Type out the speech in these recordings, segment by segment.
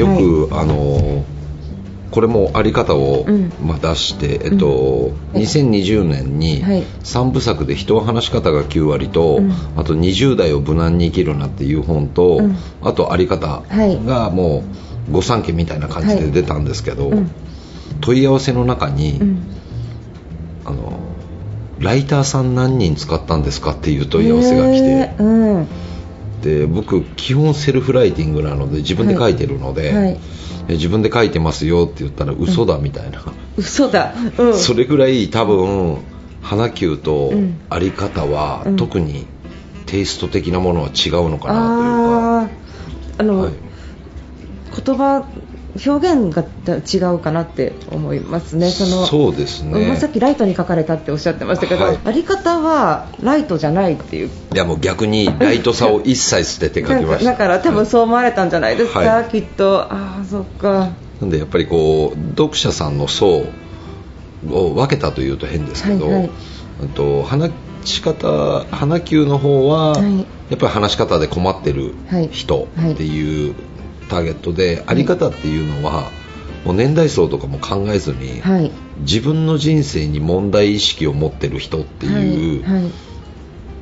よく、あのこれもあり方を、うん。まあ、出して、えっと2020年にはい。3部作で人は話し方が9割と、うん。あと20代を無難に生きるなっていう本と、うん。あとあり方はい。がもう御三家みたいな感じで出たんですけど、うん。問い合わせの中に、うん。あのライターさん何人使ったんですかっていう問い合わせが来て、へーうんで僕基本セルフライティングなので自分で書いてるので、はい。え自分で書いてますよって言ったら嘘だみたいな、嘘だ、うん、それぐらい多分花球とうん。あり方は、うん。特にテイスト的なものは違うのかなあああの、はい。言葉表現が違うかなって思いますね。そのそうですね。まあさっきライトに書かれたっておっしゃってましたけど、はい。あり方はライトじゃないっていう。いやもう逆にライトさを一切捨てて書きました。だから多分そう思われたんじゃないですか、はい。きっと。ああそっか。なんでやっぱりこう読者さんの層を分けたというと変ですけど、はいはい。あと話し方花球の方は、はい。やっぱり話し方で困ってるはい。人っていうターゲットで、あり方っていうのはもう年代層とかも考えずに、はい。自分の人生に問題意識を持ってる人っていうはいはい。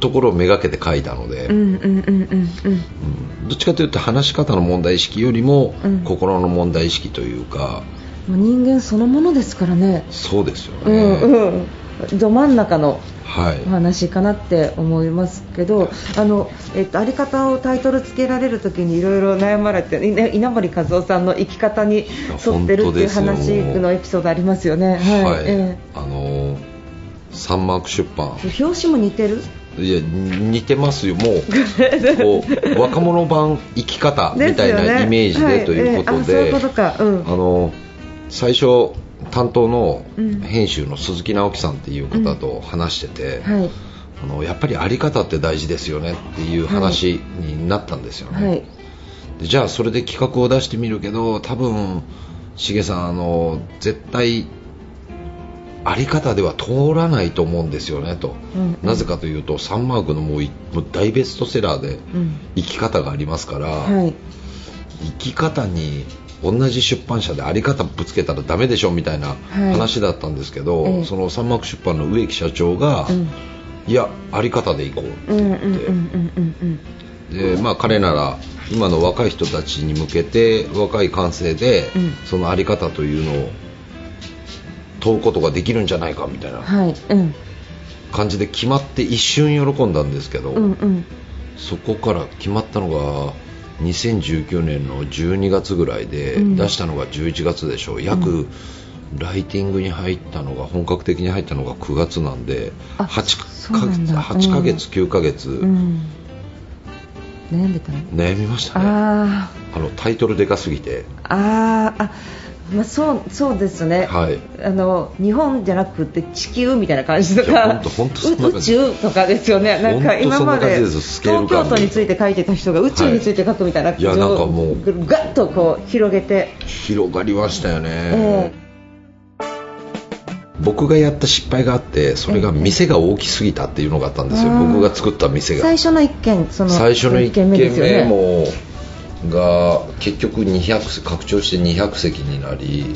ところをめがけて書いたので、どっちかというと話し方の問題意識よりも、うん。心の問題意識というか人間そのものですからね。そうですようね、んうんど真ん中のはい。お話かなって思いますけど、あのえっと、あり方をタイトルつけられるときにいろいろ悩まれて、稲森和夫さんの生き方に沿ってるっていう話のエピソードありますよね。はい。はい。えあのーサンマーク出版。え表紙も似てる？いや似てますよ。もう こう若者版生き方みたいなイメージでということで。い。あの最初担当のうん編集の鈴木直樹さんっていう方と話してて、はい。あのやっぱりあり方って大事ですよねっていう話になったんですよね、はい。でじゃあそれで企画を出してみるけど多分しげさんあの絶対あり方では通らないと思うんですよねと、うんうんなぜかというとサンマークのもう大ベストセラーでうん。生き方がありますから、はい。生き方に同じ出版社であり方ぶつけたらダメでしょみたいなはい話だったんですけど、ええそのサンマーク出版の植木社長が、うん。いやあり方でいこうって言って。でまあ、彼なら今の若い人たちに向けて若い感性で、うんそのあり方というのを問うことができるんじゃないかみたいな。感じで決まって一瞬喜んだんですけど、うんうん。そこから決まったのが2019年の12月ぐらいで、うん。出したのが11月でしょう。約、ライティングに入ったのが本格的に入ったのが9月なんであ 8, そうなんだ。8ヶ月、9ヶ月、うん。悩んでたの？悩みましたね。ああのタイトルでかすぎて。あ。あ。まあ、そうそうですね、はい。あの日本じゃなくて地球みたいな感じとか。宇宙とかですよね、なんか今まで東京都について書いてた人が宇宙について書くみたいな、いやなんかもう。ぐガッとこう広げて、広がりましたよね、え僕がやった失敗があってそれが店が大きすぎたっていうのがあったんですよ、僕が作った店が。最初の一件、その最初の1軒目ですよね。もが結局200拡張して200席になり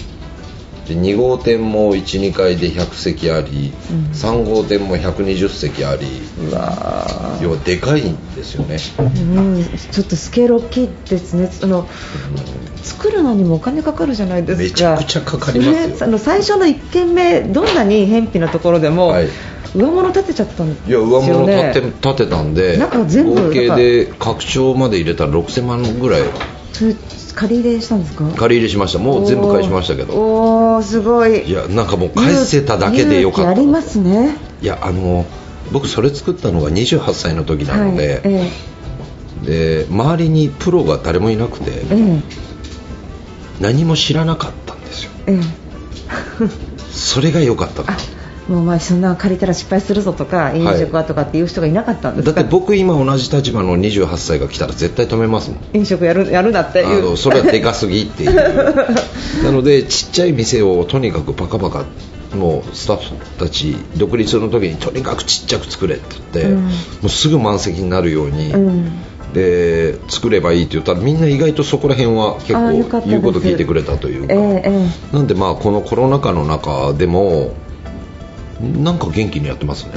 で2号店も12階で100席あり、うん。3号店も120席あり。うわ要はでかいんですよね、ーうん、ちょっとスケール大きいですね。その作るのにもお金かかるじゃないですか。めちゃくちゃかかりますよ。ねあの最初の1軒目どんなに偏僻なところでも、はい上物立てちゃったんですいやよね上物立て立てたんで中全部合計で拡張まで入れたら6000万ぐらい。それ借り入れしたんですか？借り入れしました。もう全部返しましたけど。おーすごい。いやなんかもう返せただけでよかった。ありますね。いやあの僕それ作ったのが28歳の時なので、はいえで周りにプロが誰もいなくてええ。何も知らなかったんですよ。ええ。えそれが良かったなあもうお前そんな借りたら失敗するぞとか飲食はとかっていう人がいなかったんですか、だって僕今同じ立場の28歳が来たら絶対止めますもん。飲食やるやるなってあいう。のそれはでかすぎっていう。なのでちっちゃい店をとにかくパカパカもうスタッフたち独立の時にとにかくちっちゃく作れって言って、うん。もうすぐ満席になるように、うん。で作ればいいって言ったらみんな意外とそこら辺は結構言うこと聞いてくれたというか、えええ。なんでまあこのコロナ禍の中でもなんか元気にやってますね。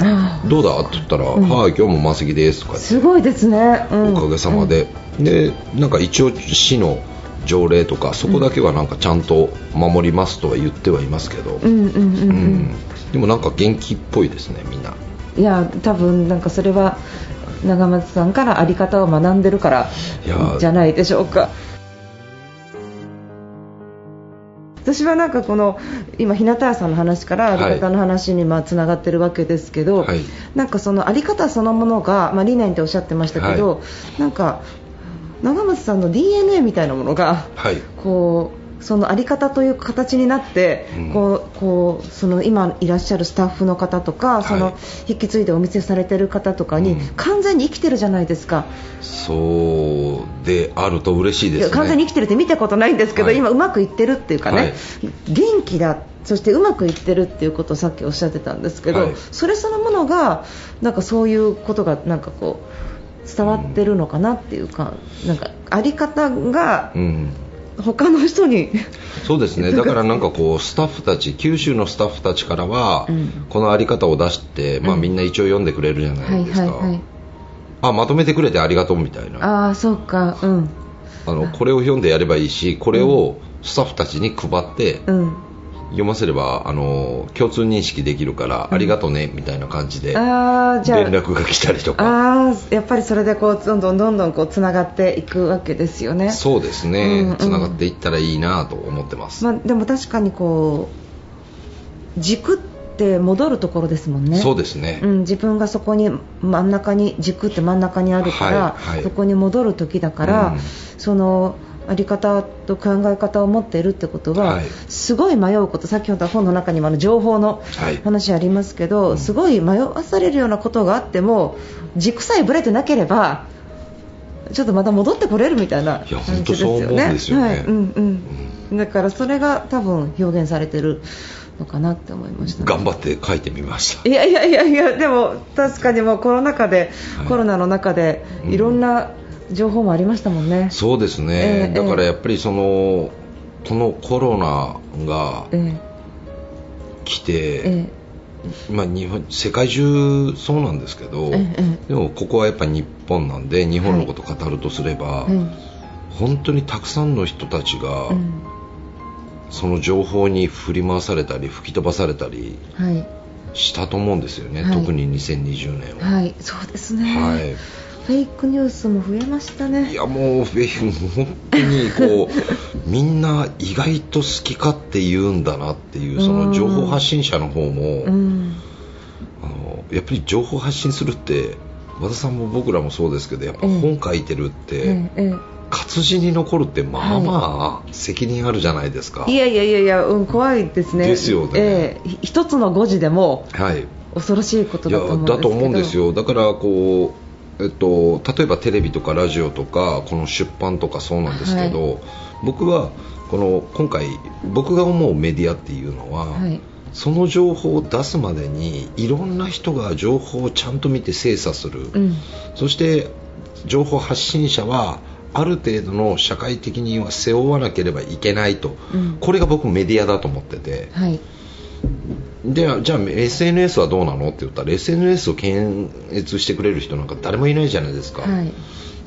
どうだ？って言ったら「うんはい今日も満席です」とかすごいですね、うん。おかげさまで、でなんか一応市の条例とかそこだけはなんかちゃんと守りますとは言ってはいますけど、うんうんうんうん、うん。でもなんか元気っぽいですねみんな。いや多分なんかそれは長松さんからあり方を学んでるからじゃないでしょうか私はなんかこの今日向屋さんの話からあり方の話にまあつながってるわけですけど、はい。なんかそのあり方そのものが、まあ、理念っておっしゃってましたけど、なんか長松さんの DNA みたいなものがはい。こうそのあり方という形になって、うん。こうこうその今いらっしゃるスタッフの方とか、い。その引き継いでお店されてる方とかに、うん。完全に生きてるじゃないですか、そうであると嬉しいですね。完全に生きてるって見たことないんですけど、はい。今うまくいってるっていうかね、はい。元気だそしてうまくいってるっていうことをさっきおっしゃってたんですけど、はい。それそのものがなんかそういうことがなんかこう伝わってるのかなっていうか、なんかあり方がうん他の人に。そうですね。だからなんかこうスタッフたち九州のスタッフたちからは、うん。このあり方を出して、まあ、うん。みんな一応読んでくれるじゃなはいいですか、あまとめてくれてありがとうみたいな。ああそうか。うん。あのこれを読んでやればいいしこれをスタッフたちに配ってうん読ませればあの共通認識できるから、ありがとうねみたいな感じでああじゃあ連絡が来たりとか。ああやっぱりそれでこうどんどんどんどんこうつながっていくわけですよね。そうですうんうん。ねつながっていったらいいなと思ってます、まあ、でも確かにこう軸って戻るところですもんね。そうですね、うん、自分がそこに真ん中に軸って真ん中にあるから、はいはい。そこに戻る時だから、うん。そのあり方と考え方を持っているってことは、はい。すごい迷うこと先ほど本の中にもあの情報のはい。話ありますけど、うん。すごい迷わされるようなことがあっても軸さえぶれてなければちょっとまた戻ってこれるみたいな感じですよね。本当そう思うんですよね。はい、うん。うん。だからそれが多分表現されてるのかなって思いました、頑張って書いてみました。いやいやいやいや、でも確かにもうコロナ禍で、はい。コロナの中でうん。いろんな情報もありましたもんね。そうですね、ええだからやっぱりそのこのコロナがえ来えて、えまあ、日本世界中そうなんですけど、ええでもここはやっぱり日本なんで日本のことを語るとすれば、えうん本当にたくさんの人たちが、うん。その情報に振り回されたり吹き飛ばされたりはい。したと思うんですよね、はい。特に2020年は。はい、そうですね、はいフェイクニュースも増えましたね。いやもうフェイク本当にこうみんな意外と好き勝手言うんだなっていうその情報発信者の方も、うん。あのやっぱり情報発信するって和田さんも僕らもそうですけどやっぱ本書いてるって、活字に残るってまあまあ責任あるじゃないですか、えいやいやいやいや、うん、怖いですね。ですよね。ええ。ひ一つの誤字でもはい。恐ろしいことだと思うんですけど。だと思うんですよ。だからこう、えっと、例えばテレビとかラジオとかこの出版とかそうなんですけど、僕はこの今回僕が思うメディアっていうのは、はい。その情報を出すまでにいろんな人が情報をちゃんと見て精査する、うん。そして情報発信者はある程度の社会的には背負わなければいけないと、うん。これが僕メディアだと思ってて。はいでじゃあ SNS はどうなの？って言ったら SNS を検閲してくれる人なんか誰もいないじゃないですか、はい。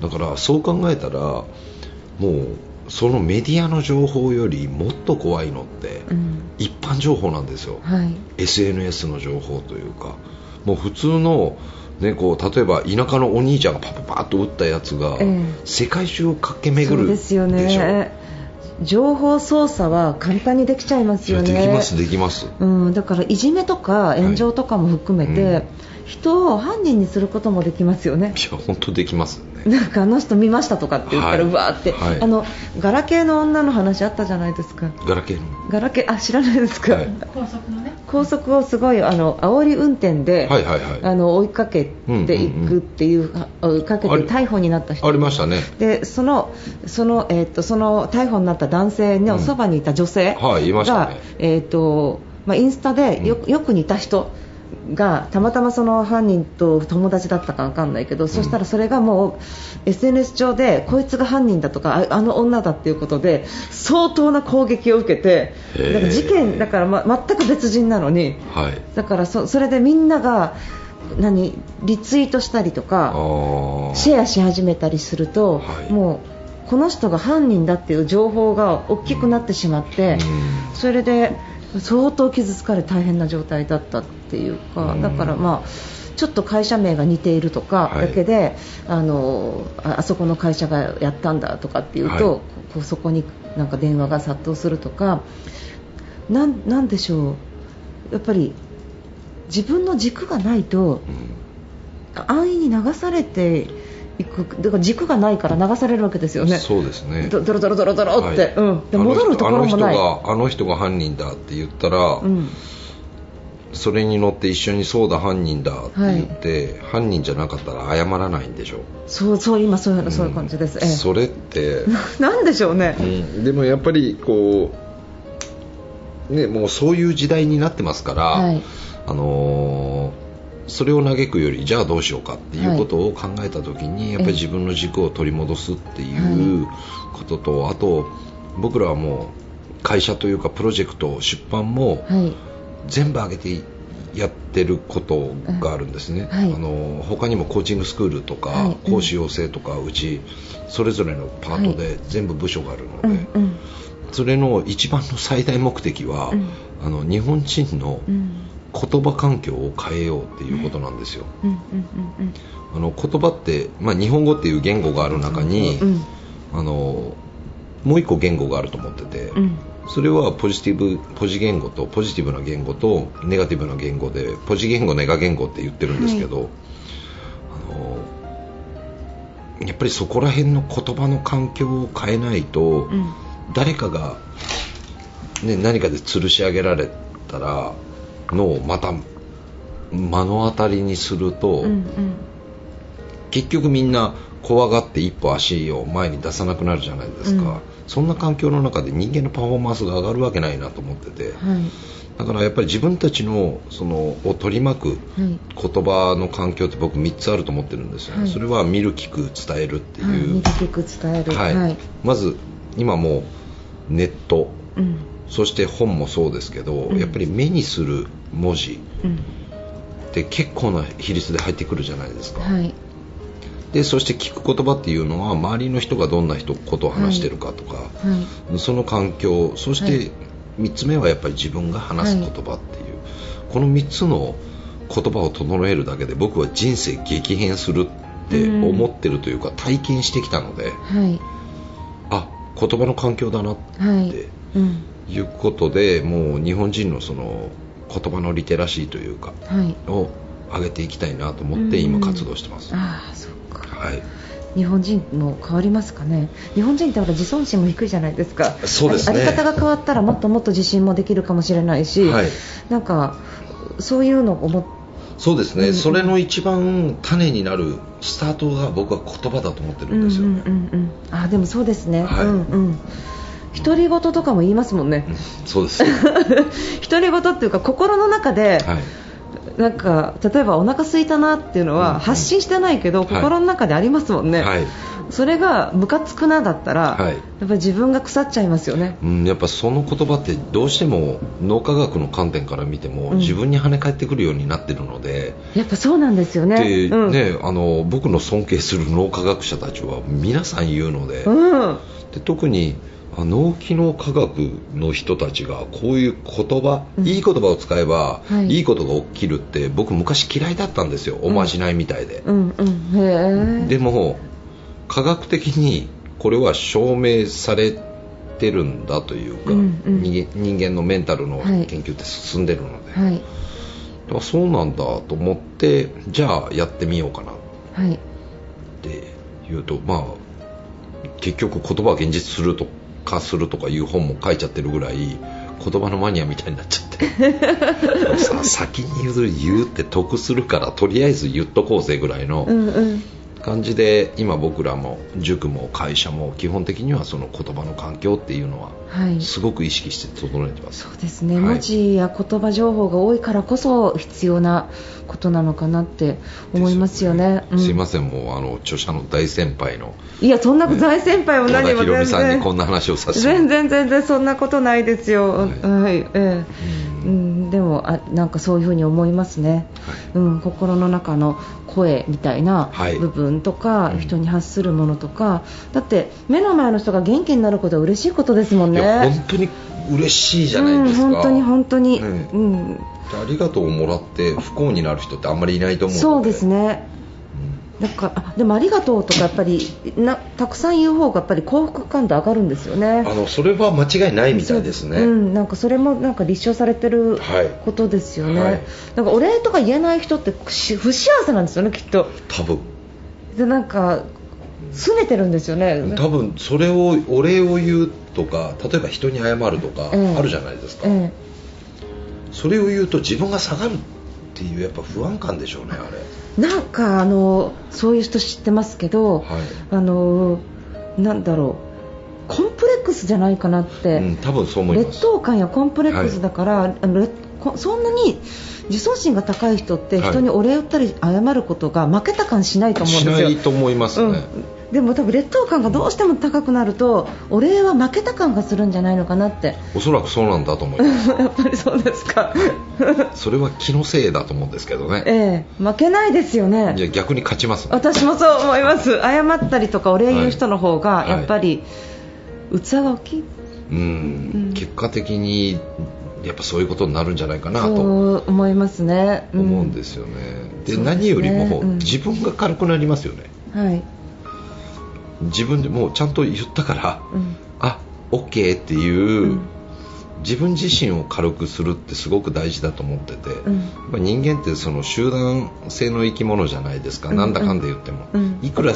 だからそう考えたらもうそのメディアの情報よりもっと怖いのってうん。一般情報なんですよ、はい。SNS の情報というか。もう普通の、ね、こう例えば田舎のお兄ちゃんがパパパッと撃ったやつが、ええ。世界中を駆け巡るそうですよでしょね情報操作は簡単にできちゃいますよね。できますできます。うん、だからいじめとか炎上とかも含めて、はいうん。人を犯人にすることもできますよね。いや本当できます。ねなんかあの人見ましたとかって言ったら、はわーって、はい。あのガラケーの女の話あったじゃないですか？ガラケーの。ガラケーあ知らないですか、はい。高速のね。高速をすごいあの煽り運転で、はいはいはい。あの追いかけていくっていう、あ追いかけて逮捕になった人。ありましたね。でそのその、えー、とその逮捕になった男性のそばにいた女性が、はいいましたね。えーとまあ、インスタでよ,、よく似た人がたまたまその犯人と友達だったかわかんないけど、そしたらそれがもう SNS 上でこいつが犯人だとかああの女だっていうことで相当な攻撃を受けてだから事件だから、ま、全く別人なのにはい。だからそそれでみんなが何リツイートしたりとあかー。シェアし始めたりすると、はい。もうこの人が犯人だっていう情報が大きくなってしまって、うん。それで相当傷つかれ大変な状態だったっていうか、うん。だからまあちょっと会社名が似ているとかはい。だけで、あのああそこの会社がやったんだとかっていうと、はい。こうそこになんか電話が殺到するとかなんなんでしょう。やっぱり自分の軸がないとうん。安易に流されていく。だから軸がないから流されるわけですよね。そうですね。ドドロドロドロドロって、はい。うん、で戻るところもない。あの人があの人が犯人だって言ったら、うん。それに乗って一緒にそうだ犯人だって言って、犯人じゃなかったら謝らないんでしょそうそう今そういうそういう感じです。ええ。それって、なんでしょうね。うん。でもやっぱりこうねもうそういう時代になってますから、はい。あのーそれを嘆くよりじゃあどうしようかっていうことを考えた時に、やっぱり自分の軸を取り戻すっていうことと、あと僕らはもう会社というかプロジェクト出版もはい。全部上げてやってることがあるんですね、はい。あの他にもコーチングスクールとか、はい。講師養成とかうちそれぞれのパートで全部部署があるので、うんうん。それの一番の最大目的は、うん。あの日本人のうん言葉環境を変えようっていうことなんですよ、あの言葉って、まあ、日本語っていう言語がある中に、うんうん。あのもう一個言語があると思ってて、うん。それはポジティブポジ言語とポジティブな言語とネガティブな言語でポジ言語ネガ言語って言ってるんですけど、あのやっぱりそこら辺の言葉の環境を変えないと、うん。誰かが、ね、何かで吊るし上げられたらのをまた目の当たりにすると、うんうん。結局みんな怖がって一歩足を前に出さなくなるじゃないですか、うん。そんな環境の中で人間のパフォーマンスが上がるわけないなと思ってて。はい。だからやっぱり自分たちのそのを取り巻くはい。言葉の環境って僕3つあると思ってるんですよね、はい。それは見る聞く伝えるってはいいう、見て聞く伝える。はい。はい。まず今もうネット。うん。そして本もそうですけど、うん。やっぱり目にする文字。うん。って結構な比率で入ってくるじゃないですか、はい。でそして聞く言葉っていうのは周りの人がどんな人ことを話してるかとか、はい。その環境そしはい。て3つ目はやっぱり自分が話す言葉っていう、この3つの言葉を整えるだけで僕は人生激変するって思ってるというか、体験してきたのではい。あ言葉の環境だなっはい。てうん。いうことでもう日本人のその言葉のリテラシーというかはい。を上げていきたいなと思って今活動してます、ああそっか。はい。日本人も変わりますかね？日本人ってほら自尊心も低いじゃないですか。そうですね。あり方が変わったらもっともっと自信もできるかもしれないし、はい。なんかそういうのを思っそうですね、うんそれの一番種になるスタートが僕は言葉だと思ってるんですよ。ね、うんうんうんうん。あでもそうですね、はい。うんうん独り言とかも言いますもんね。うんそうです、独り言っていうか心の中で、はい、なんか例えばお腹空いたなっていうのうんうん。は発信してないけど、はい。心の中でありますもんね、はい。それがムカつくなだったら、はい。やっぱり自分が腐っちゃいますよね。うん、やっぱその言葉ってどうしても脳科学の観点から見ても、うん。自分に跳ね返ってくるようになってるので、やっぱそうなんですよね。でうん。ねあの僕の尊敬する脳科学者たちは皆さん言うので,、うん。で特にあ脳機能科学の人たちがこういう言葉、うんいい言葉を使えば、はいい、いことが起きるって僕昔嫌いだったんですよおまじないみたいで、うんうんでも科学的にこれは証明されてるんだというか、うんうん人間のメンタルの研究って進んでるので、はいだからそうなんだと思ってじゃあやってみようかなっていうとまあ結局言葉を現実するとかするとかいう本も書いちゃってるぐらい言葉のマニアみたいになっちゃって。さ 先に言う言うって得するからとりあえず言っとこうぜぐらいのうんうん。感じで今僕らも塾も会社も基本的にはその言葉の環境っていうのははい。すごく意識して整えてます、そうですね、はい。文字や言葉情報が多いからこそ必要なことなのかなって思いますよね。うん。すいません。もうあの著者の大先輩のいや、そんな大先輩も何も全博美さんに然こんな話をさせて全然全然そんなことないですよ。ははい。い、ええ。ううんん、でもあなんかそういうふうに思いますね、うん、心の中の声みたいなはい。部分とか、うん。人に発するものとか。だって目の前の人が元気になることは嬉しいことですもんね。本当に嬉しいじゃないですか、うん、本当に本当に、ねうん、ありがとうをもらって不幸になる人ってあんまりいないと思うのでそうですねだからあでもありがとうとかやっぱりなたくさん言う方がやっぱり幸福感度上がるんですよね。あのそれは間違いないみたいですね、そううん、なんかそれもなんか立証されてるはい。ことですよね、はい。なんかお礼とか言えない人ってし不幸せなんですよねきっと。多分。でなんか拗ねてるんですよね。多分それをお礼を言うとか例えば人に謝るとかええ。あるじゃないですか、え。それを言うと自分が下がるっていうやっぱ不安感でしょうねあれ。えなんかあのそういう人知ってますけど、はい。あのなんだろうコンプレックスじゃないかなって、うん、多分そう思います。劣等感やコンプレックスだから、あのれこそんなに自尊心が高い人ってはい。人にお礼を言ったり謝ることが負けた感しないと思うんしですよ。ないと思いますね、うん、でも多分劣等感がどうしても高くなるとお礼は負けた感がするんじゃないのかなって。おそらくそうなんだと思います。やっぱりそうですか。それは気のせいだと思うんですけどね。ええ負けないですよね。じゃあ逆に勝ちます。ね私もそう思います。謝ったりとかお礼言う人の方がはい。やっぱり器が大きい、うん、うん。結果的にやっぱそういうことになるんじゃないかなと。思いますね、思うんですよね、でね。何よりもうん。自分が軽くなりますよね、はい、自分でもうちゃんと言ったから、うん。あ OK っていう、うん。自分自身を軽くするってすごく大事だと思ってて、うん。やっぱ人間ってその集団性の生き物じゃないですか、うん。なんだかんだ言っても、うん。いくら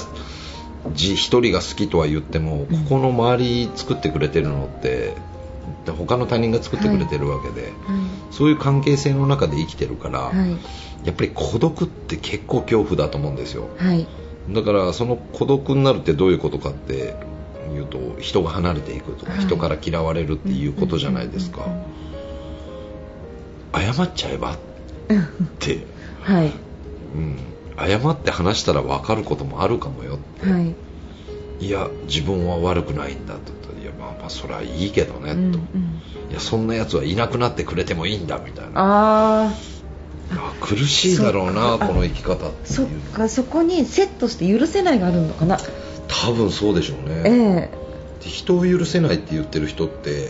じ一人が好きとは言っても、うん。ここの周り作ってくれてるのって他の他人が作ってくれてるわけで、そういう関係性の中で生きてるから、はい。やっぱり孤独って結構恐怖だと思うんですよ。はいだからその孤独になるってどういうことかっていうと人が離れていくとか、はい。人から嫌われるっていうことじゃないですか、謝っちゃえばって、はい。うん、謝って話したら分かることもあるかもよはいいや自分は悪くないんだと言ったらいやまあまあそれはい。いけどね、うんとうんいやそんなやつはいなくなってくれてもいいんだみたいなあああ苦しいだろうなこの生き方っていそっうかそこにセットして許せないがあるのかな。多分そうでしょうね、ええ。で人を許せないって言ってる人って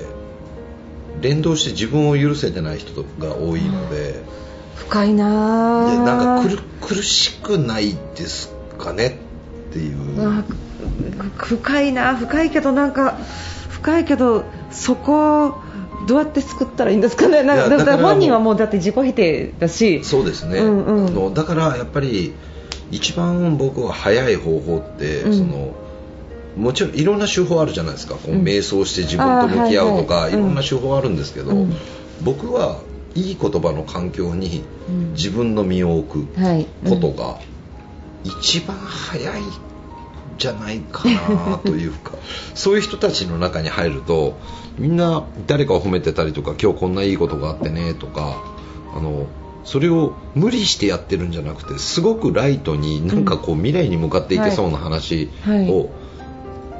連動して自分を許せてない人が多いので。深いな。でーなんか苦苦しくないですかねっていう。深いな。深いけどなんか深いけどそこをどうやって救ったらいいんですかね？なんかだから本人はもうだって自己否定だし。そうですね、うんうん。あのだからやっぱり一番僕は早い方法って、うん。そのもちろんいろんな手法あるじゃないですか。こううん。瞑想して自分と向き合うとか、はいはい。いろんな手法あるんですけど、うん。僕はいい言葉の環境にうん。自分の身を置くはい。ことが一番早いんじゃないかなというか そういう人たちの中に入るとみんな誰かを褒めてたりとか今日こんないいことがあってねとかあのそれを無理してやってるんじゃなくてすごくライトになんかこう未来に向かっていけそうな話はいを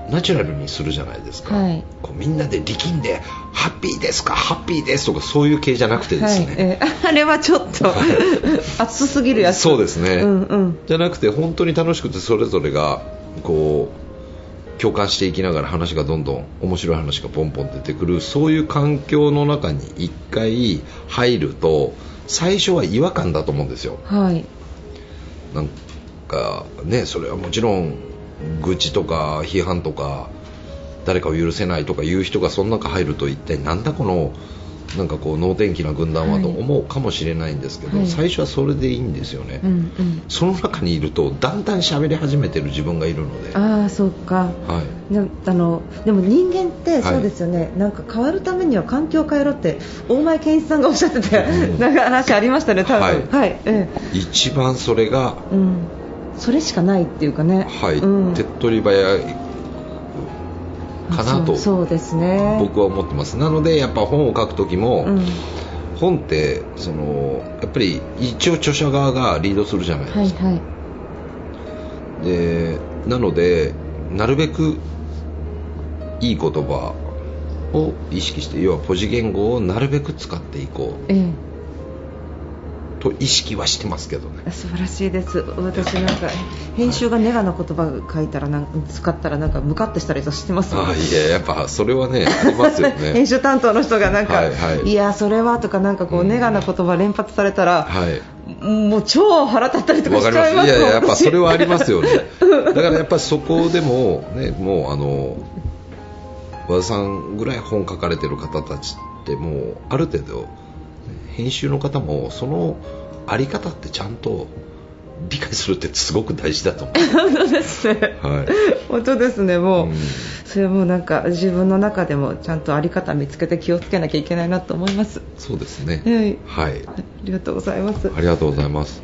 ナチュラルにするじゃないですか、はい。こうみんなで力んでハッピーですかハッピーですとかそういう系じゃなくてですね、はい。えー あれはちょっと 熱すぎるやつ。そうですね、うんうん。じゃなくて本当に楽しくてそれぞれがこう共感していきながら話がどんどん面白い話がポンポン出てくるそういう環境の中に一回入ると最初は違和感だと思うんですよ。はい。なんかねそれはもちろん愚痴とか批判とか誰かを許せないとかいう人がその中入ると一体なんだこのなんかこう能天気な軍団はと思うかもしれないんですけど、はい。最初はそれでいいんですよね、うんうん。その中にいるとだんだん喋り始めてる自分がいるので、ああそうか。はい、なあのでも人間ってそうですよね、なんか変わるためには環境を変えろって大前健一さんがおっしゃってて、うん。なんか話ありましたね、多分。はい。はい。え一番それが、えうん、それしかないっていうかね、はい。うん、手っ取り早いかなとそう。ですね。僕は思ってます。なのでやっぱ本を書く時も、うん。本ってそのやっぱり一応著者側がリードするじゃないですか、はいはい。でなのでなるべくいい言葉を意識して要はポジ言語をなるべく使っていこええ。うと意識はしてますけどね。素晴らしいです。私なんか編集がネガな言葉書いたらなんか使ったらなんかムカッとしたりとしてますあいややっぱそれはねありますよ 編ね集担当の人がなんか、はいはい。いやそれはとかなんかこう、うん。ネガな言葉連発されたら、はい。もう超腹立ったりとかわかりますしちゃいます。いやいや やっぱ私それはありますよね。だからやっぱりそこでもねもうあの和田さんぐらい本書かれてる方たちってもうある程度編集の方もそのあり方ってちゃんと理解するってすごく大事だと思 本当ですね、う、はい。本当ですね。もう、うん。それもなんか自分の中でもちゃんとあり方見つけて気をつけなきゃいけないなと思います。そうですね。はい。はい。ありがとうございます。ありがとうございます